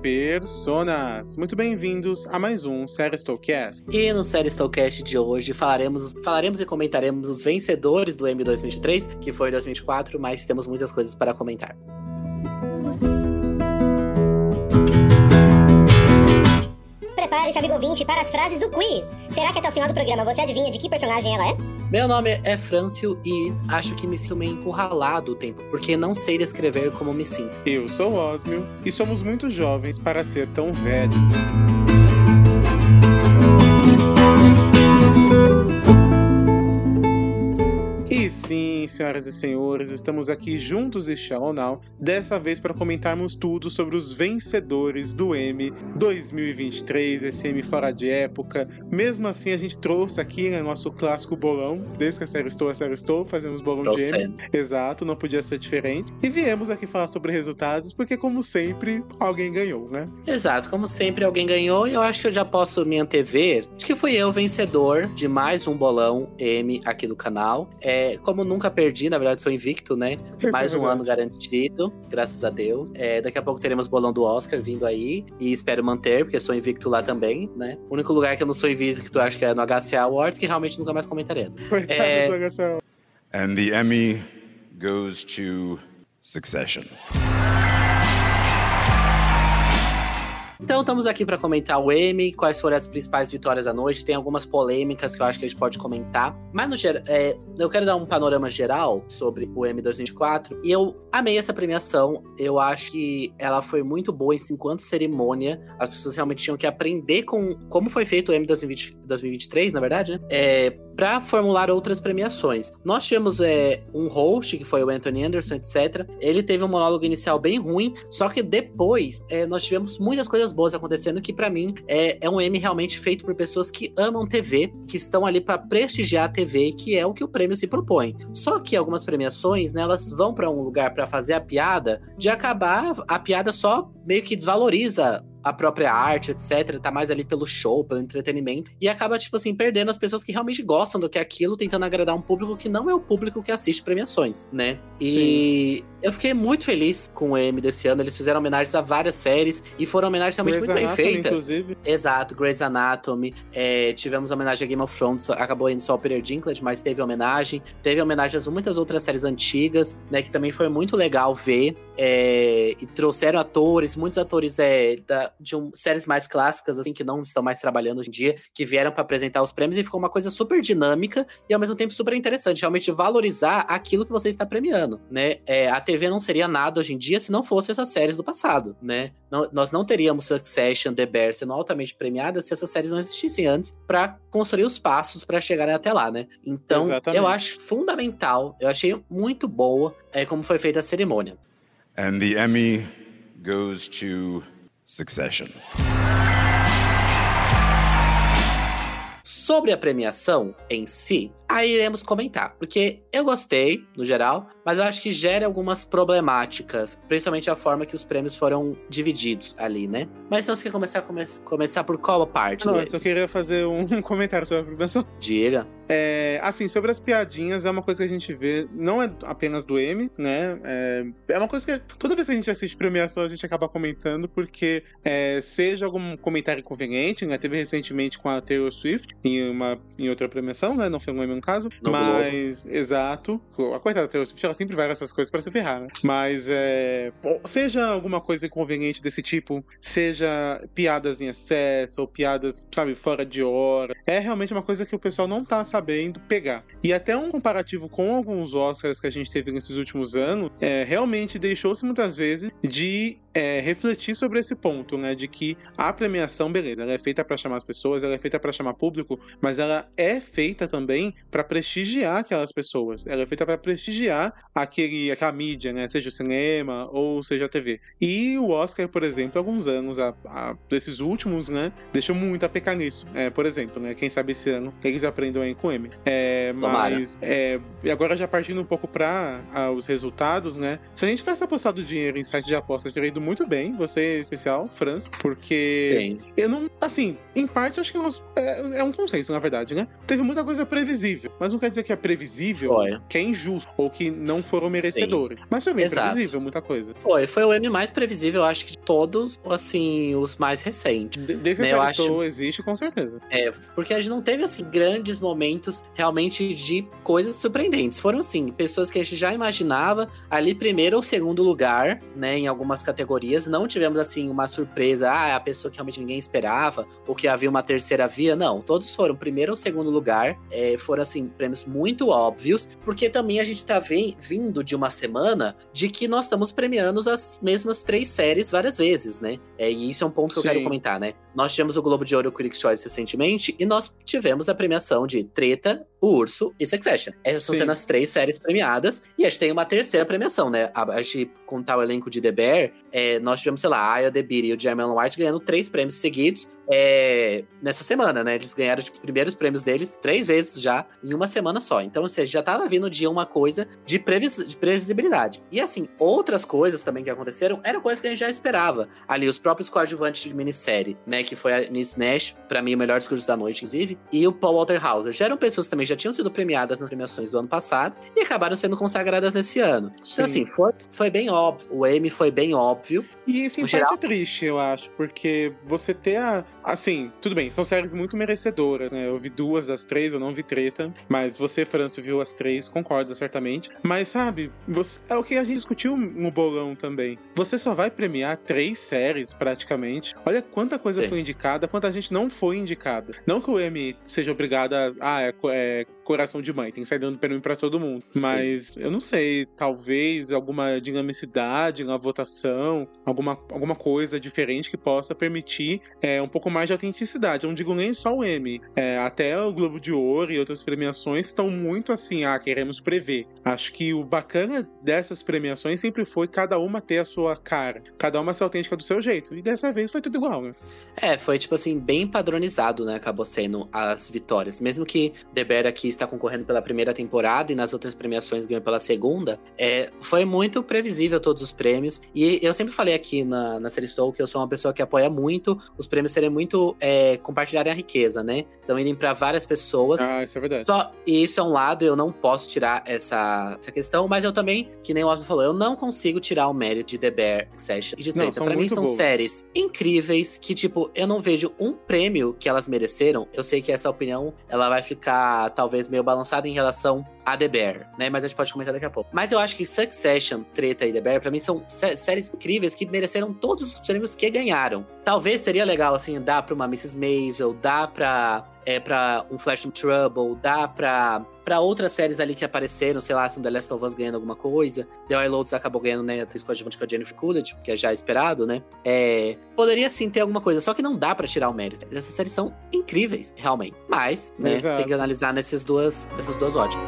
personas! Muito bem-vindos a mais um Série Stowcast. E no Série Stowcast de hoje falaremos, falaremos e comentaremos os vencedores do M 2023, que foi 2024, mas temos muitas coisas para comentar. Amigo ouvinte, para as frases do quiz. Será que até o final do programa você adivinha de que personagem ela é? Meu nome é Frâncio e acho que me sinto meio encurralado o tempo, porque não sei descrever como me sinto. Eu sou Osmio e somos muito jovens para ser tão velho. Sim, senhoras e senhores, estamos aqui juntos e Shallow Now, dessa vez para comentarmos tudo sobre os vencedores do M 2023, esse M fora de época. Mesmo assim, a gente trouxe aqui né, nosso clássico bolão, desde que a série estou, a série estou, fazemos bolão de M. Exato, não podia ser diferente. E viemos aqui falar sobre resultados, porque como sempre, alguém ganhou, né? Exato, como sempre, alguém ganhou e eu acho que eu já posso me antever de que fui eu vencedor de mais um bolão M aqui do canal. É, como nunca perdi, na verdade sou invicto, né? Isso Mais é um ano garantido, graças a Deus. É, daqui a pouco teremos bolão do Oscar vindo aí e espero manter, porque sou invicto lá também, né? O único lugar que eu não sou invicto, acho que é no HCA Awards, que realmente nunca mais comentaremos. Coitado É. And the Emmy goes to Succession. Então estamos aqui para comentar o Emmy, quais foram as principais vitórias da noite. Tem algumas polêmicas que eu acho que a gente pode comentar. Mas no geral, é, eu quero dar um panorama geral sobre o Emmy 2024. E eu amei essa premiação. Eu acho que ela foi muito boa enquanto cerimônia. As pessoas realmente tinham que aprender com como foi feito o 2020, 2023, na verdade, né? É, para formular outras premiações. Nós tivemos é, um host, que foi o Anthony Anderson, etc. Ele teve um monólogo inicial bem ruim, só que depois é, nós tivemos muitas coisas boas acontecendo, que para mim é, é um Emmy realmente feito por pessoas que amam TV, que estão ali para prestigiar a TV, que é o que o prêmio se propõe. Só que algumas premiações, né, elas vão para um lugar para fazer a piada, de acabar a piada só meio que desvaloriza a própria arte, etc. Tá mais ali pelo show, pelo entretenimento. E acaba, tipo assim, perdendo as pessoas que realmente gostam do que é aquilo, tentando agradar um público que não é o público que assiste premiações, né? E eu fiquei muito feliz com o Emmy desse ano. Eles fizeram homenagens a várias séries e foram homenagens realmente Grey's muito bem Anatomy, feitas. Inclusive, Exato, Grey's Anatomy. é, tivemos homenagem a Game of Thrones, acabou indo só o Peter Dinklage, mas teve homenagem. Teve homenagem a muitas outras séries antigas, né? Que também foi muito legal ver. é, e trouxeram atores, muitos atores é, da- de um- séries mais clássicas, assim, que não estão mais trabalhando hoje em dia, que vieram para apresentar os prêmios e ficou uma coisa super dinâmica e ao mesmo tempo super interessante. Realmente valorizar aquilo que você está premiando, né? É, a TV não seria nada hoje em dia se não fosse essas séries do passado, né? Não- nós não teríamos Succession, The Bear sendo altamente premiadas se essas séries não existissem antes para construir os passos para chegarem até lá, né? Então, Exatamente. eu acho fundamental, eu achei muito boa é, como foi feita a cerimônia. And the Emmy goes to Succession. Sobre a premiação em si, aí iremos comentar, porque eu gostei, no geral, mas eu acho que gera algumas problemáticas, principalmente a forma que os prêmios foram divididos ali, né? Mas então você quer começar, come- começar por qual parte? não, do eu só queria fazer um comentário sobre a premiação. Diga. É, assim, sobre as piadinhas, é uma coisa que a gente vê, não é apenas do M, né? É, é uma coisa que toda vez que a gente assiste premiação, a gente acaba comentando, porque é, seja algum comentário inconveniente, né? Teve recentemente com a Taylor Swift em, uma, em outra premiação, né? Não foi no M no caso. No mas, exato. A coitada da Taylor Swift, ela sempre vai nessas coisas pra se ferrar, né? Mas, é, seja alguma coisa inconveniente desse tipo, seja piadas em excesso, ou piadas, sabe, fora de hora, é realmente uma coisa que o pessoal não tá sabendo pegar. E até um comparativo com alguns Oscars que a gente teve nesses últimos anos, é, realmente deixou-se muitas vezes de é, refletir sobre esse ponto, né? De que a premiação, beleza, ela é feita para chamar as pessoas, ela é feita para chamar público, mas ela é feita também para prestigiar aquelas pessoas. Ela é feita para prestigiar aquele, aquela mídia, né? Seja o cinema ou seja a TV. E o Oscar, por exemplo, alguns anos, a, a, desses últimos, né? Deixou muito a pecar nisso. É, por exemplo, né? Quem sabe esse ano eles aprendam aí com o M. É, mas é, e agora já partindo um pouco para os resultados, né? Se a gente tivesse apostado dinheiro em site de apostas, teria ido muito bem, você em especial, Franz, porque Sim. eu não. Assim, em parte, acho que nós- é, é um consenso, na verdade, né? Teve muita coisa previsível. Previsível. Mas não quer dizer que é previsível, Foi. que é injusto, ou que não foram merecedores. Mas foi bem Exato. previsível, muita coisa. Foi, foi o M mais previsível, eu acho que de todos, assim, os mais recentes. De- Desde que Eu a acho- existe, com certeza. É, porque a gente não teve, assim, grandes momentos realmente de coisas surpreendentes. Foram, assim, pessoas que a gente já imaginava ali primeiro ou segundo lugar, né, em algumas categorias. Não tivemos, assim, uma surpresa, ah, é a pessoa que realmente ninguém esperava, ou que havia uma terceira via. Não, todos foram primeiro ou segundo lugar. É, foram, assim, prêmios muito óbvios, porque também a gente tá vindo de uma semana de que nós estamos premiando as mesmas três séries várias vezes, né? É, e isso é um ponto que eu Sim. quero comentar, né? Nós tivemos o Globo de Ouro Critics' Choice recentemente e nós tivemos a premiação de Treta, O Urso e Succession. Essas Sim. sendo as três séries premiadas e a gente tem uma terceira premiação, né? A, a gente contar o elenco de The Bear, é, nós tivemos, sei lá, a Aya DeBeer e o Jeremy White ganhando três prêmios seguidos é, nessa semana, né? Eles ganharam tipo, os primeiros prêmios deles três vezes já em uma semana só. Então, ou seja, já tava vindo de uma coisa de, previs de previsibilidade. E assim, outras coisas também que aconteceram eram coisas que a gente já esperava. Ali, os próprios coadjuvantes de minissérie, né? Que foi a Nice Nash, pra mim, o melhor discurso da noite, inclusive, e o Paul Walter Hauser. Já eram pessoas que também já tinham sido premiadas nas premiações do ano passado e acabaram sendo consagradas nesse ano. Então, assim, foi, foi bem óbvio. O M foi bem óbvio. E isso em parte geral- é triste, eu acho, porque você ter a. Assim, tudo bem, são séries muito merecedoras, né? Eu vi duas das três, eu não vi treta, mas você, Franço, viu as três, concorda certamente. Mas, sabe, você- é o que a gente discutiu no bolão também. Você só vai premiar três séries, praticamente. Olha quanta coisa Sim. foi indicada, quanta gente não foi indicada. Não que o M seja obrigado a. Ah, é, co- é coração de mãe, tem que sair dando prêmio pra todo mundo. Sim. Mas eu não sei, talvez alguma dinamicidade na votação, alguma, alguma coisa diferente que possa permitir é, um pouco mais de autenticidade. Eu não digo nem só o M. É, até o Globo de Ouro e outras premiações estão muito assim, ah, queremos prever. Acho que o bacana dessas premiações sempre foi cada uma ter a sua cara, cada uma ser autêntica do seu jeito. E dessa vez foi tudo igual, né? É, foi tipo assim, bem padronizado, né? Acabou sendo as vitórias. Mesmo que Bear aqui está concorrendo pela primeira temporada e nas outras premiações ganhou pela segunda, é, foi muito previsível todos os prêmios. E eu sempre falei aqui na, na série Soul que eu sou uma pessoa que apoia muito os prêmios serem muito é, compartilharem a riqueza, né? Então irem para várias pessoas. Ah, isso é verdade. Só, e isso é um lado, eu não posso tirar essa, essa questão, mas eu também, que nem o Otto falou, eu não consigo tirar o mérito de The Bear Session e de Treta. Pra mim são boas. séries incríveis que, tipo, eu não vejo um prêmio que elas mereceram. Eu sei que essa opinião, ela vai ficar talvez meio balançada em relação a The Bear, né? Mas a gente pode comentar daqui a pouco. Mas eu acho que Succession, Treta e The Bear, pra mim, são sé- séries incríveis que mereceram todos os prêmios que ganharam. Talvez seria legal, assim, dar pra uma Mrs. Maisel, dar pra é para um Flash in Trouble, dá pra, pra outras séries ali que apareceram, sei lá, se um The Last of Us ganhando alguma coisa. The Oil Loads acabou ganhando, né, a atriz coadjuvante com a Jennifer Coolidge, que é já esperado, né? É, poderia sim ter alguma coisa, só que não dá pra tirar o mérito. Essas séries são incríveis, realmente. Mas, né, Exato. tem que analisar nessas duas, nessas duas óticas.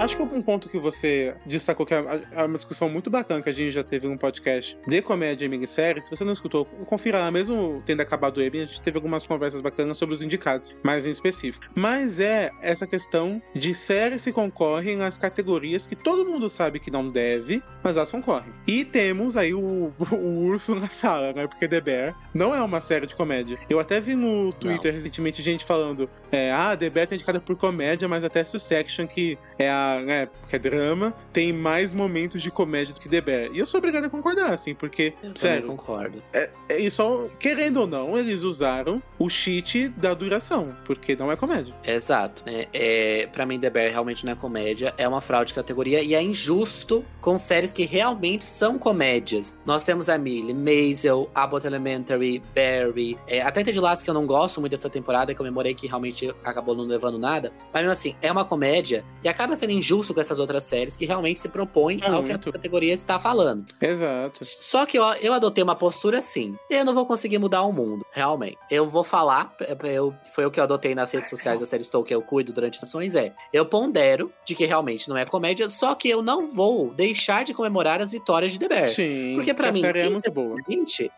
Acho que um ponto que você destacou, que é é uma discussão muito bacana que a gente já teve num podcast de comédia e minissérie. Se você não escutou, confira lá. Mesmo tendo acabado o EB, a gente teve algumas conversas bacanas sobre os indicados, mais em específico. Mas é essa questão de séries que concorrem nas categorias que todo mundo sabe que não deve, mas elas concorrem. E temos aí o, o urso na sala, né? Porque The Bear não é uma série de comédia. Eu até vi no Twitter recentemente gente falando: é, ah, The Bear tá indicada por comédia, mas até Succession, que é a, né, que é drama, tem mais momentos de comédia do que The Bear. E eu sou obrigado a concordar, assim, porque, Eu sério, concordo. é, é, e só, querendo ou não, eles usaram o cheat da duração, porque não é comédia. Exato. É, é, pra mim, The Bear realmente não é comédia, é uma fraude de categoria e é injusto com séries que realmente são comédias. Nós temos a Millie, Maisel, Abbott Elementary, Barry, é, até Ted Lasso, que eu não gosto muito dessa temporada, que eu memorei que realmente acabou não levando nada, mas mesmo assim, é uma comédia e acaba sendo injusto com essas outras séries que realmente se propõem É ao que a muito. categoria está falando. Exato. Só que eu, eu adotei uma postura assim. Eu não vou conseguir mudar o mundo, realmente. Eu vou falar, eu, foi o que eu adotei nas redes sociais da série Estou que eu cuido durante as ações, é. Eu pondero de que realmente não é comédia, só que eu não vou deixar de comemorar as vitórias de The Bear. Sim, Porque pra a mim, série é muito boa.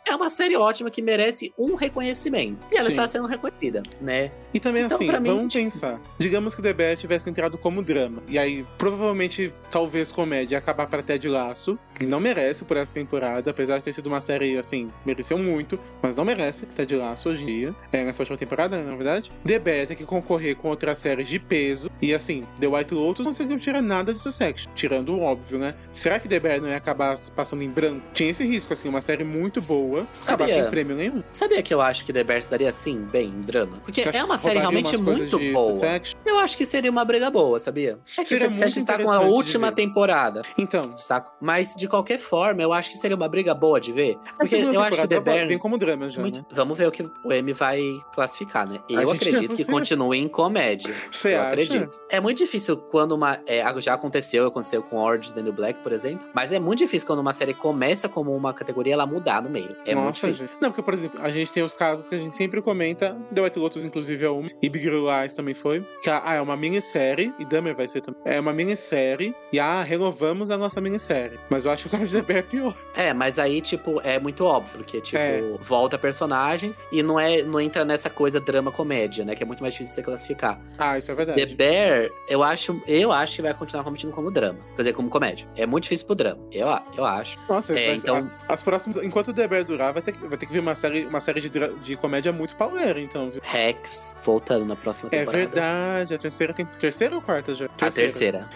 É uma série ótima que merece um reconhecimento. E ela Sim. está sendo reconhecida, né? E também, Então, assim, pra mim, vamos tipo- pensar. Digamos que The Bear tivesse entrado como drama. E aí série, provavelmente, talvez comédia, acabar pra Ted Laço, que não merece por essa temporada, apesar de ter sido uma série, assim, mereceu muito, mas não merece Ted Laço hoje em dia. É, nessa última temporada, né, na verdade. The Bear tem que concorrer com outras séries de peso. E assim, The White Lotus não conseguiu tirar nada de sucesso, tirando o óbvio, né? Será que The Bear não ia acabar passando em branco? Tinha esse risco, assim, uma série muito boa, acabar Sabia. sem prêmio nenhum. Sabia que eu acho que The Bear se daria assim, bem, em drama? Porque é uma série realmente muito boa. Succession? Eu acho que seria uma briga boa, sabia? É que Seria Succession muito está com a última temporada. Então, Está... Mas, de qualquer forma, eu acho que seria uma briga boa de ver. Porque eu acho que The temporada Bear. vem como drama já, muito- né? Vamos ver o que o M vai classificar, né? Eu acredito que continue em comédia. Você eu acha? acredito. É muito difícil quando uma. é, já aconteceu, aconteceu com Orange the New Black, por exemplo. Mas é muito difícil quando uma série começa como uma categoria ela mudar no meio. É muito Nossa, difícil. gente. Não, porque, por exemplo, a gente tem os casos que a gente sempre comenta. The White Lotus, inclusive, é uma. E Big Little Lies também foi. Que ah, é uma minissérie. E Dahmer vai ser também. É uma minissérie. E ah, renovamos a nossa minissérie. Mas eu acho que o The Bear é pior. É, mas aí, tipo, é muito óbvio, porque, tipo, É. volta personagens e não é não entra nessa coisa drama-comédia, né? Que é muito mais difícil de você classificar. Ah, isso é The verdade. Bear, eu acho, eu acho que vai continuar competindo como drama. Quer dizer, como comédia. É muito difícil pro drama. Eu, eu acho. Nossa, É, então- a- as próximas. Enquanto o The Bear durar, vai ter, que- vai ter que vir uma série, uma série de, de comédia muito pauleira, então, viu? Rex, voltando na próxima É temporada. verdade, a terceira tem. Terceira ou quarta já? A terceira.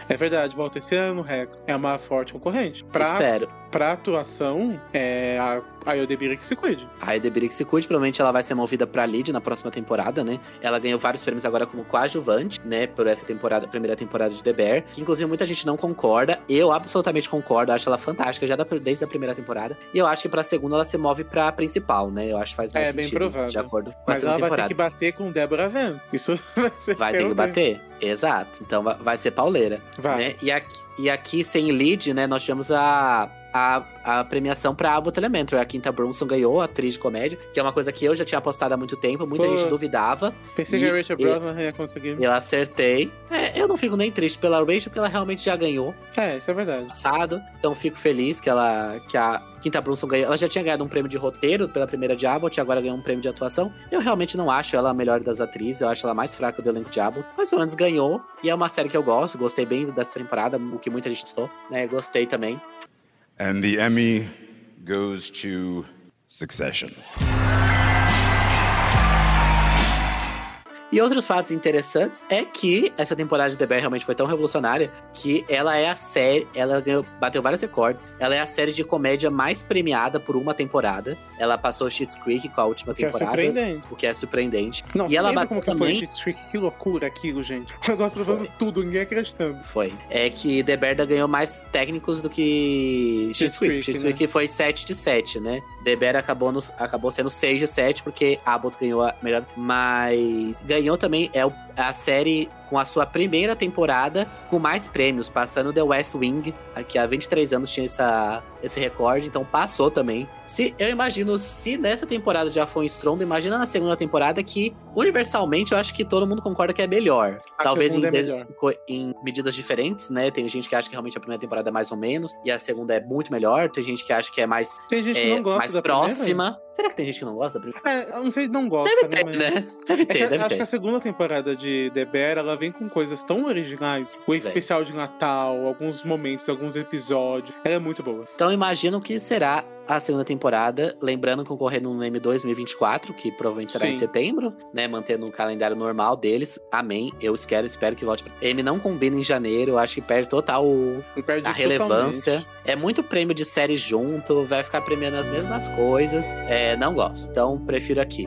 É verdade, volta esse ano, Rex. É uma forte concorrente. Pra, Espero. pra atuação, é a, a que se cuide. A Edebiri que se cuide, provavelmente ela vai ser movida pra lead na próxima temporada, né? Ela ganhou vários prêmios agora como coadjuvante, né? Por essa temporada, primeira temporada de The Bear. Que inclusive muita gente não concorda. Eu absolutamente concordo, acho ela fantástica já da- desde a primeira temporada. E eu acho que pra segunda ela se move pra principal, né? Eu acho que faz mais É, bem sentido. provável. De acordo com a Mas ela segunda vai temporada. ter que bater com Deborah Van. Isso vai ser. Vai ter que bater? Exato. Então va- vai ser pauleira. Vai. né? E, aqui, e aqui, sem lead, né, nós tivemos a, a, a premiação pra Abbott Elementary. A Quinta Brunson ganhou, atriz de comédia, que é uma coisa que eu já tinha apostado há muito tempo, muita Pô. gente duvidava. Pensei E- que a Rachel Brosnan ia conseguir. Eu acertei. É, eu não fico nem triste pela Rachel, porque ela realmente já ganhou É, isso é verdade. passado. Então fico feliz que ela que a Quinta Brunson ganhou. Ela já tinha ganhado um prêmio de roteiro pela primeira de Abbott, e agora ganhou um prêmio de atuação. Eu realmente não acho ela a melhor das atrizes, eu acho ela mais fraca do elenco de Abbott, mas pelo menos ganhou. E é uma série que eu gosto, gostei bem dessa temporada, o que muita gente gostou, né? Gostei também. And the Emmy goes to Succession. E outros fatos interessantes é que essa temporada de The Bear realmente foi tão revolucionária que ela é a série, ela ganhou, bateu vários recordes. Ela é a série de comédia mais premiada por uma temporada. Ela passou Schitt's Creek com a última Que é temporada, surpreendente. o que é surpreendente. Não, e ela bateu como que foi também o Schitt's Creek? Que loucura aquilo, gente. O negócio levando tudo, ninguém acreditando. Foi. É que The Bear ganhou mais técnicos do que Schitt's Schitt's Creek. Creek, né? Creek foi 7 de 7, né? The acabou, no- acabou sendo 6 de 7 porque Abbott ganhou a melhor. Mas ganhou também é o- a série com a sua primeira temporada com mais prêmios, passando The West Wing, que há 23 anos tinha essa, esse recorde, então passou também. Se Eu imagino, se nessa temporada já foi um estrondo, imagina na segunda temporada que, universalmente, eu acho que todo mundo concorda que é melhor. A Talvez em, é melhor. em medidas diferentes, né? Tem gente que acha que realmente a primeira temporada é mais ou menos, e a segunda é muito melhor. Tem gente que acha que é mais, Tem gente que é, não gosta mais da próxima. Será que tem gente que não gosta da primeira? É, eu não sei, não gosta, Deve né? ter, né? Mas... Deve É que ter, eu deve acho ter. que a segunda temporada de The Bear, ela vem com coisas tão originais. O especial de Natal, alguns momentos, alguns episódios. Ela é muito boa. Então imagino que será a segunda temporada, lembrando concorrendo no M 2024, que provavelmente será em Sim. setembro, né, mantendo o calendário normal deles. Amém. Eu espero, espero que volte. pra- M não combina em janeiro, eu acho que perde total perde a relevância. totalmente. É muito prêmio de série junto, vai ficar premiando as mesmas coisas. É, não gosto. Então prefiro aqui.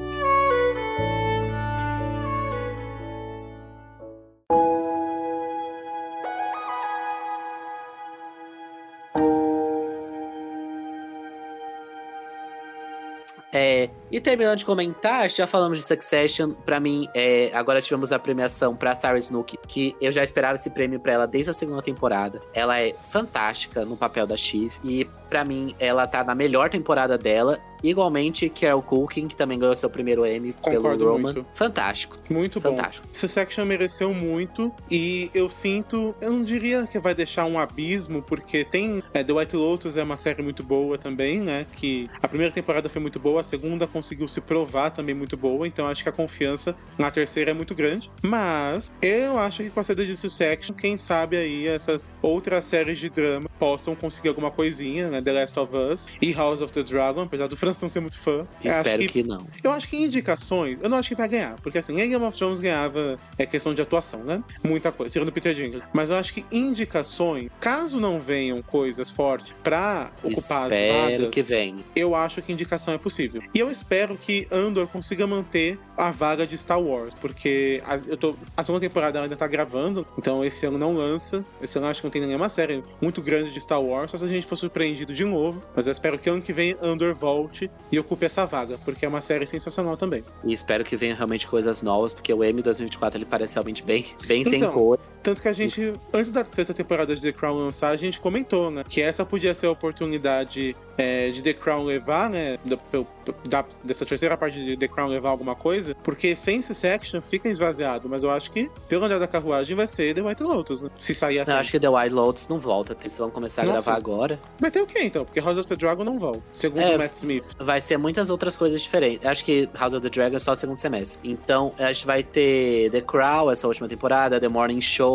E terminando de comentar, já falamos de Succession. Pra mim, é, agora tivemos a premiação pra Sarah Snook, que eu já esperava esse prêmio pra ela desde a segunda temporada. Ela é fantástica no papel da Shiv. E pra mim, ela tá na melhor temporada dela. Igualmente, Carol Culkin, que também ganhou seu primeiro Emmy pelo Concordo Roman. muito. Fantástico, Muito bom. fantástico. Succession mereceu muito e eu sinto, eu não diria que vai deixar um abismo, porque tem é, The White Lotus é uma série muito boa também, né? Que a primeira temporada foi muito boa, a segunda conseguiu se provar também muito boa, então acho que a confiança na terceira é muito grande. Mas eu acho que com a saída de Succession, quem sabe aí essas outras séries de drama possam conseguir alguma coisinha, né? The Last of Us e House of the Dragon, apesar do Francis não ser muito fã. Espero que que não. eu acho que indicações, eu não acho que vai ganhar, porque assim, em Game of Thrones ganhava é questão de atuação, né? Muita coisa, tirando o Peter Dinklage. Mas eu acho que indicações, caso não venham coisas fortes pra ocupar as Espero vagas, que venha. eu acho que indicação é possível. E eu espero que Andor consiga manter a vaga de Star Wars, porque a, eu tô, a segunda temporada ainda tá gravando, então esse ano não lança. Esse ano acho que não tem nenhuma série muito grande de Star Wars, só se a gente for surpreendido de novo. Mas eu espero que ano que vem Andor volte e ocupe essa vaga, porque é uma série sensacional também. E espero que venha realmente coisas novas, porque o M 2024 ele parece realmente bem, bem sem Então, cor. Tanto que a gente, antes da sexta temporada de The Crown lançar, a gente comentou, né? Que essa podia ser a oportunidade é, de The Crown levar, né? da- dessa terceira parte de The Crown levar alguma coisa, porque sem Section fica esvaziado, mas eu acho que, pelo andar da carruagem, vai ser The White Lotus, né? Se sair a Não, acho que The Wild Lotus não volta. Eles vão começar a Nossa. gravar agora. Vai ter o quê, então? Porque House of the Dragon não volta, segundo É, Matt Smith. Vai ser muitas outras coisas diferentes. Acho que House of the Dragon é só o segundo semestre. Então, a gente vai ter The Crown, essa última temporada, The Morning Show,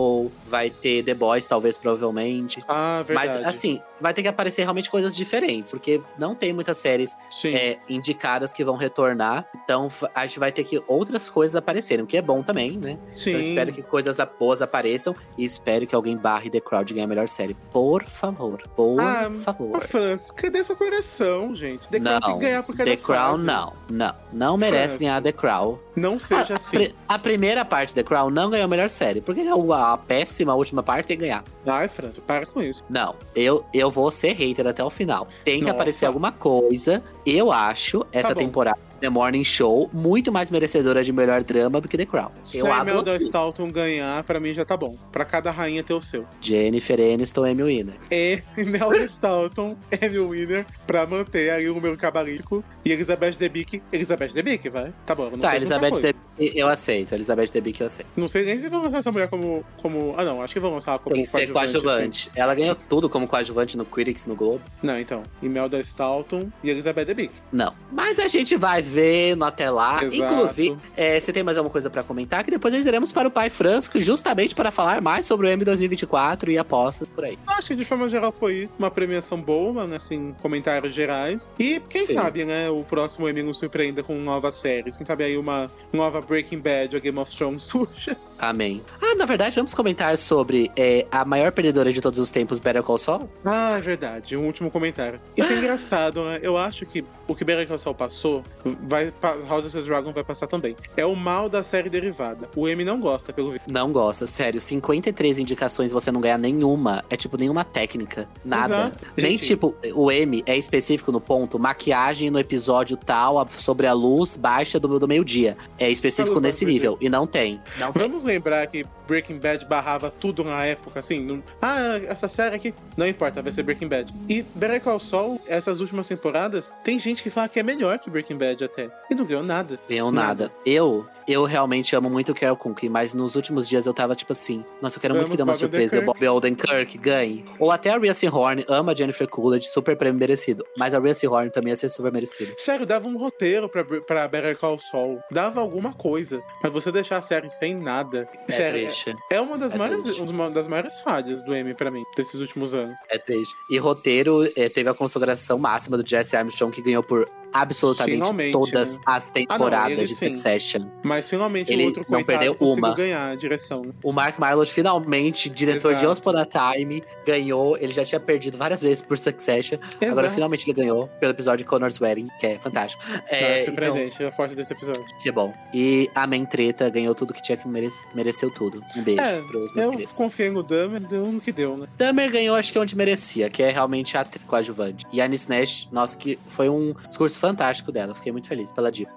vai ter The Boys, talvez, provavelmente. Ah, verdade. Mas, assim, vai ter que aparecer realmente coisas diferentes, porque não tem muitas séries é, indicadas que vão retornar. Então, a gente vai ter que outras coisas aparecerem, o que é bom também, né? Sim. Então, eu espero que coisas boas apareçam e espero que alguém barre The Crown de ganhar a melhor série. Por favor. Por Ah, favor. França, cadê essa coração, gente? The Crown Não, tem que ganhar por cada The Crown não. Não. Não merece França. ganhar The Crown. Não seja a, a assim. pri- a primeira parte The Crown não ganhou a melhor série. Por que a, a péssima última parte tem que ganhar? Ai, França, para com isso. Não, eu, eu vou ser hater até o final. Tem que Nossa. aparecer alguma coisa. Eu acho essa Tá temporada The Morning Show muito mais merecedora de melhor drama do que The Crown. Se eu a Imelda Staunton ganhar, pra mim já tá bom. Pra cada rainha ter o seu. Jennifer Aniston, Amy Winner. E Imelda Staunton, Emmy Winner, pra manter aí o número cabalístico. E Elizabeth Debicki, Elizabeth Debicki, vai. Tá bom, não Tá, Elizabeth. Debicki eu aceito. Elizabeth Debicki eu aceito. Não sei nem se vão lançar essa mulher como, como... Ah, não, acho que vão lançar ela como Tem ser coadjuvante. Ela ganhou tudo como coadjuvante no Critics, no Globo. Não, então. Imelda Staunton e Elizabeth Debicki. Não. Mas a gente vai ver no até lá. Exato. Inclusive, é, você tem mais alguma coisa pra comentar? Que depois nós iremos para o Pai Francisco, justamente para falar mais sobre o M 2024 e apostas por aí. Acho que de forma geral foi isso. Uma premiação boa, né? Assim, comentários gerais. E quem Sim. sabe, né? O próximo Emmy nos surpreenda com novas séries. Quem sabe aí uma nova Breaking Bad ou Game of Thrones surja. Amém. Ah, na verdade, vamos comentar sobre é, a maior perdedora de todos os tempos, Better Call Saul? Ah, é verdade. Um último comentário. Isso é engraçado, né? Eu acho que o que Better Call Saul passou, vai, House of the Dragon vai passar também. É o mal da série derivada. O Emmy não gosta, pelo visto. Não gosta, sério. 53 indicações você não ganha nenhuma. É tipo nenhuma técnica. Nada. Exato. Nem Gente- tipo, o M é específico no ponto, maquiagem no episódio tal, sobre a luz baixa do, do meio-dia. É específico nesse nível. E não tem. Não tem. Vamos lembrar que Breaking Bad barrava tudo na época, assim. não- Ah, essa série aqui. Não importa, vai ser Breaking Bad. E Better Call Saul, essas últimas temporadas, tem gente que fala que é melhor que Breaking Bad até. E não ganhou nada. Ganhou nada. Eu, eu realmente amo muito o Carol Cook, mas nos últimos dias eu tava tipo assim, nossa, eu quero muito Vamos que dê uma Bob surpresa o. Bob Odenkirk ganhe. Ou até a Rhea Horn ama a Jennifer Coolidge, super prêmio merecido. Mas a Rhea Horn também ia ser super merecido. Sério, dava um roteiro pra, pra Better Call Saul. Dava alguma coisa. Mas você deixar a série sem nada. É Sério, triste. é uma das, É maiores, triste. uma das maiores falhas do Emmy pra mim, desses últimos anos. É triste. E roteiro eh, teve a consagração máxima do Jesse Armstrong, que ganhou por absolutamente Finalmente, todas né? as temporadas ele de sim. Succession. Mas finalmente Ele o outro não coitado perdeu conseguiu uma. ganhar a direção. né? O Mark Marlott finalmente, diretor de Exato. Once Upon a Time, ganhou. Ele já tinha perdido várias vezes por Succession. Agora Exato. finalmente ele ganhou pelo episódio de Connor's Wedding, que é fantástico. É, É, então, surpreendente a força desse episódio. que é bom. E a Men Treta ganhou tudo que tinha que merece, mereceu tudo. Um beijo É, pros meus Eu queridos. confiei no Dahmer, deu no que deu, né? Dahmer ganhou, acho que onde merecia, que é realmente a atriz coadjuvante. E a Anis Nash, nossa, que foi um discurso fantástico dela. Fiquei muito feliz pela diva.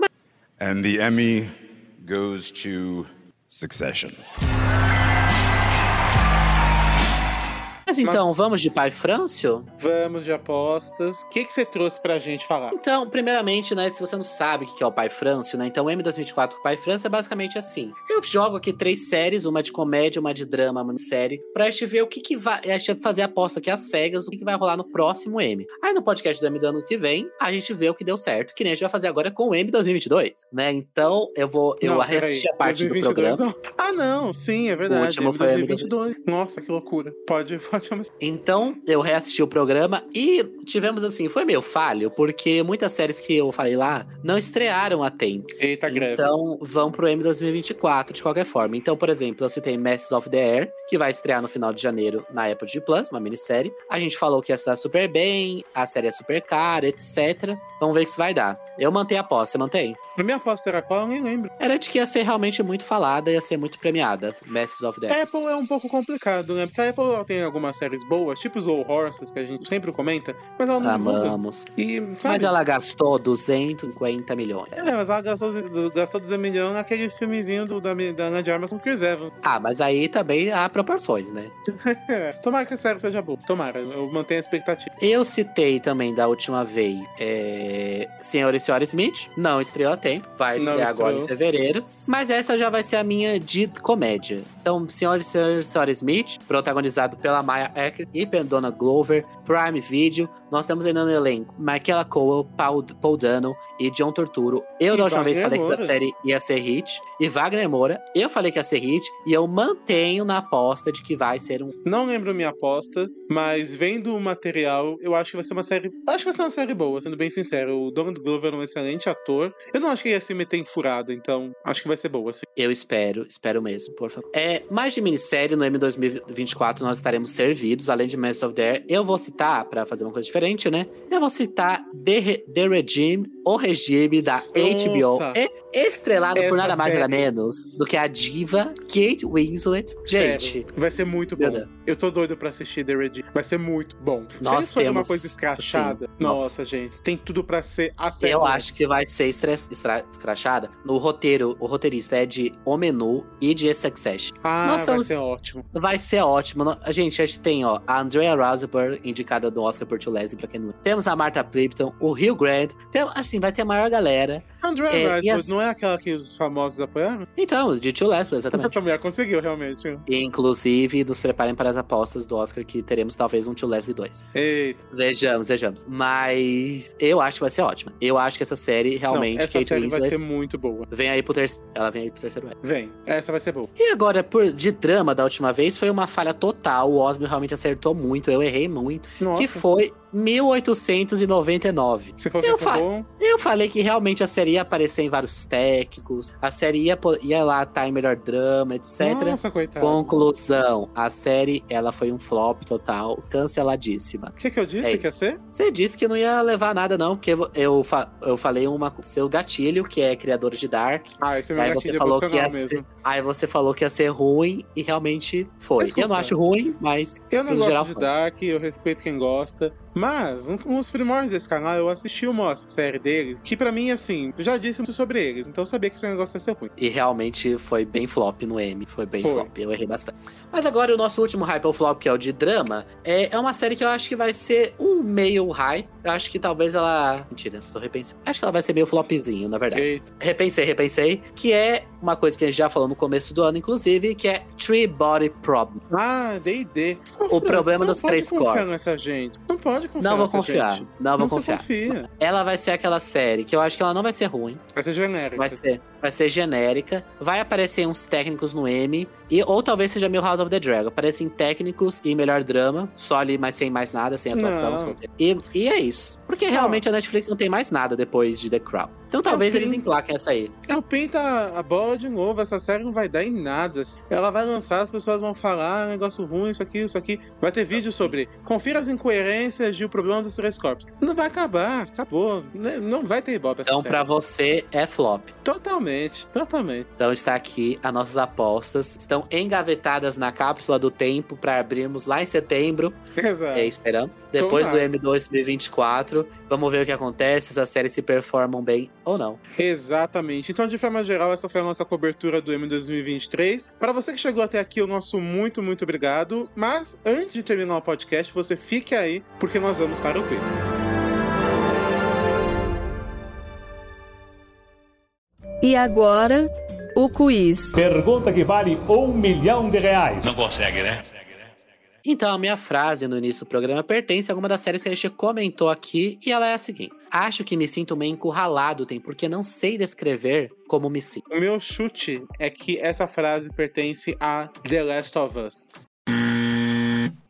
And the Emmy goes to Succession. Mas então, Mas- vamos de Pai Frâncio? Vamos de apostas. O que, que você trouxe pra gente falar? Então, primeiramente, né, se você não sabe o que é o Pai Frâncio, né, então o M2024 com o Pai Frâncio é basicamente assim. Eu jogo aqui três séries, uma de comédia, uma de drama, uma de série, pra gente ver o que que vai, a gente fazer a aposta aqui às cegas, do que que vai rolar no próximo M. Aí no podcast do M do ano que vem, a gente vê o que deu certo, que nem a gente vai fazer agora com o M 2022, né, então eu vou, eu Não, reassisti peraí, a parte do 2022 programa. não. Ah, não, sim, é verdade. O último foi 2022. Nossa, que loucura. Pode, pode. Então, eu reassisti o programa e tivemos assim, foi meio falho, porque muitas séries que eu falei lá não estrearam a tempo. Eita, greve. Então, vão pro M 2024 de qualquer forma. Então, por exemplo, eu citei Masters of the Air, que vai estrear no final de janeiro na Apple TV Plus, uma minissérie. A gente falou que ia estar super bem, a série é super cara, etc. Vamos ver o que isso vai dar. Eu mantenho a aposta, você mantém? A minha aposta era qual? Eu nem lembro. Era de que ia ser realmente muito falada, ia ser muito premiada, Masters of the. Apple é um pouco complicado, né? Porque a Apple ela tem algumas séries boas, tipo os Old Horses, que a gente sempre comenta, mas ela não. Amamos. E, sabe? Mas ela gastou 250 milhões. É, mas ela gastou, gastou 200 milhões naquele filmezinho do, da, da Ana de Armas com Chris Evans. Ah, mas aí também há proporções, né? É, tomara que a série seja boa. Tomara, eu mantenho a expectativa. Eu citei também da última vez é... Senhor e Senhora Smith. Não estreou a tempo. Vai estrear agora em fevereiro. Mas essa já vai ser a minha de comédia. Então, Senhor e Senhora, Senhora Smith, protagonizado pela Maya Ecker e pela Donna Glover, Prime Video. Nós temos ainda no elenco Michaela Cole, Paul, Paul Dano e John Torturo. Eu, E da última vez, Wagner falei que essa Moura. série ia ser hit. E Wagner Moura. Eu falei que ia ser hit. E eu mantenho na aposta de que vai ser um Não lembro minha aposta, mas vendo o material, eu acho que vai ser uma série. Acho que vai ser uma série boa, sendo bem sincero. O Donald Glover é um excelente ator. Eu não acho que ia se meter em furada, então acho que vai ser boa, assim. Eu espero, espero mesmo, por favor. É, mais de minissérie no M 2024 nós estaremos servidos, além de Master of the Air. Eu vou citar, pra fazer uma coisa diferente, né? Eu vou citar The, Re- The Regime, o regime da HBO. Nossa. É estrelado Essa por nada mais nada menos do que a diva Kate Winslet. Gente, Sério, vai ser muito bom. Deus. Eu tô doido pra assistir The Red. Vai ser muito bom. Se Nós eles forem uma coisa escrachada, sim, nossa, nossa. gente, tem tudo pra ser a série. eu acho que vai ser estres- estra- escrachada. No roteiro, o roteirista é de O Menu e de Succession. Ah, Nós vai estamos- ser ótimo. Vai ser ótimo. Gente, a gente tem, ó, a Andrea Riseborough, indicada do Oscar por Leslie, pra quem não. Temos a Martha Plimpton, o Hugh Grant. Tem, assim, vai ter a maior galera. Andrea É, Riseborough as- não é aquela que os famosos apoiaram? Então, de Tio Leslie, exatamente. Essa mulher conseguiu, realmente. E, inclusive, nos preparem para as apostas do Oscar, que teremos talvez um Tio Leslie 2. Eita. Vejamos, vejamos. Mas eu acho que vai ser ótima. Eu acho que essa série, realmente, não, essa Kate série Winslet, vai ser muito boa. vem aí pro terceiro. Ela vem aí pro terceiro ano. Vem, essa vai ser boa. E agora, por de drama da última vez, foi uma falha total. O Osmo realmente acertou muito, eu errei muito. Nossa, Que foi 1899. você falou que Eu ser fa- bom? Eu falei que realmente a série ia aparecer em vários técnicos, a série ia, ia lá estar em melhor drama, etc. Nossa, coitado. Conclusão, a série ela foi um flop total, canceladíssima. O que, que eu disse É que ia ser? Você disse que não ia levar nada não, porque eu, fa- eu falei uma seu gatilho, que é criador de Dark. Ah, esse é meu Aí gatilho você falou que ia emocional ser, mesmo. Aí você falou que ia ser ruim e realmente foi. Desculpa. Eu não acho ruim, mas Eu não gosto geral de foi. Dark, eu respeito quem gosta. Mas, um- nos primórdios desse canal, eu assisti uma série dele, que pra mim, assim, já disse muito sobre eles, então eu sabia que esse negócio ia ser ruim. E realmente foi bem flop no M. Foi bem Foi. flop. Eu errei bastante. Mas agora o nosso último hype ou flop, que é o de drama, é, é uma série que eu acho que vai ser um meio hype. Eu acho que talvez ela. Mentira, tô repensando. Acho que ela vai ser meio flopzinho, na verdade. Eita. Repensei, repensei. Que é uma coisa que a gente já falou no começo do ano, inclusive, que é Tree Body Problem. Ah, D&D. O problema dos não pode três confiar corpos. nessa gente. Não pode confiar Não vou nessa confiar. gente. Não vou Não se confiar. confia. Ela vai ser aquela série que eu acho que ela não vai ser ruim. Vai ser genérico. Vai ser, vai ser genérica. Vai aparecer uns técnicos no M. E, ou talvez seja meio House of the Dragon. Aparecem técnicos e melhor drama. Só ali, mas sem mais nada, sem atuação. Não. E, e é isso. Porque realmente a Netflix não tem mais nada depois de The Crown. Então talvez eles emplaquem essa aí. Ela pinta a bola de novo, essa série não vai dar em nada. Ela vai lançar, as pessoas vão falar, ah, negócio ruim, isso aqui, isso aqui. Vai ter vídeo sobre confira as incoerências de O Problema dos Três Corpos. Não vai acabar, acabou. Né, Não vai ter ibope essa Então série. pra você é flop. Exatamente, exatamente. Então está aqui as nossas apostas. Estão engavetadas na cápsula do tempo para abrirmos lá em setembro. Exato. É, esperamos. Depois Tomara. do M 2024. Vamos ver o que acontece, se as séries se performam bem ou não. Exatamente. Então, de forma geral, essa foi a nossa cobertura do M 2023. Para você que chegou até aqui, o nosso muito, muito obrigado. Mas antes de terminar o podcast, você fique aí, porque nós vamos para o quiz. E agora, o quiz. Pergunta que vale um milhão de reais. Não consegue, né? Então, a minha frase no início do programa pertence a alguma das séries que a gente comentou aqui, e ela é a seguinte: Acho que me sinto meio encurralado, tem porque não sei descrever como me sinto. O meu chute é que essa frase pertence a The Last of Us.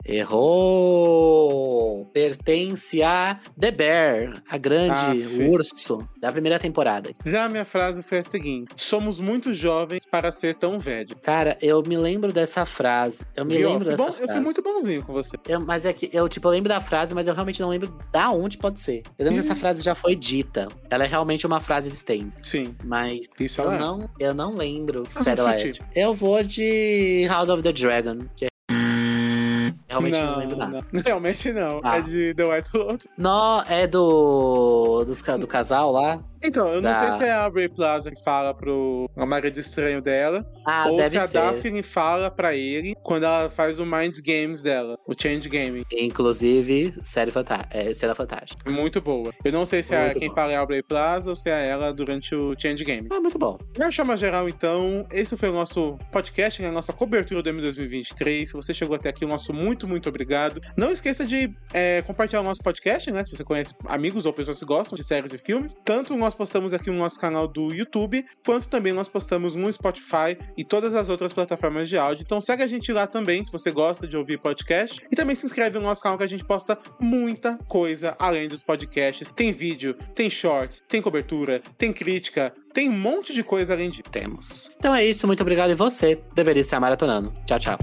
Errou! Pertence a The Bear, a grande Aff. urso da primeira temporada. Já a minha frase foi a seguinte: Somos muito jovens para ser tão velho. Cara, eu me lembro dessa frase. Eu me Viu? lembro dessa bom- frase. Eu fui muito bonzinho com você. Eu- mas é que eu, tipo, eu lembro da frase, mas eu realmente não lembro da onde pode ser. Eu lembro que essa frase já foi dita. Ela é realmente uma frase existente. Sim, Mas isso eu é. não, eu não lembro chute. Eu vou de House of the Dragon. que é- Realmente não, lembro nada. não. Realmente não. Ah. É de The White Lotus. Não, é do. dos do casal lá? Então, eu não Da- sei se é a Bray Plaza que fala pro marido estranho dela, Ah, ou se a ser. Daphne fala pra ele quando ela faz o Mind Games dela, o Change Game. Inclusive, série fantástica. É, cena fantástica. Muito boa. Eu não sei se é Muito quem bom. fala é a Bray Plaza ou se é ela durante o Change Game. Ah, muito bom. De forma geral, então, esse foi o nosso podcast, né, a nossa cobertura do M 2023. Se você chegou até aqui, o nosso muito, muito obrigado. Não esqueça de é, compartilhar o nosso podcast, né? Se você conhece amigos ou pessoas que gostam de séries e filmes. Tanto nós postamos aqui no nosso canal do YouTube, quanto também nós postamos no Spotify e todas as outras plataformas de áudio. Então segue a gente lá também, se você gosta de ouvir podcast. E também se inscreve no nosso canal que a gente posta muita coisa além dos podcasts. Tem vídeo, tem shorts, tem cobertura, tem crítica, tem um monte de coisa além disso. Temos. Então é isso, muito obrigado. E você deveria estar maratonando. Tchau, tchau.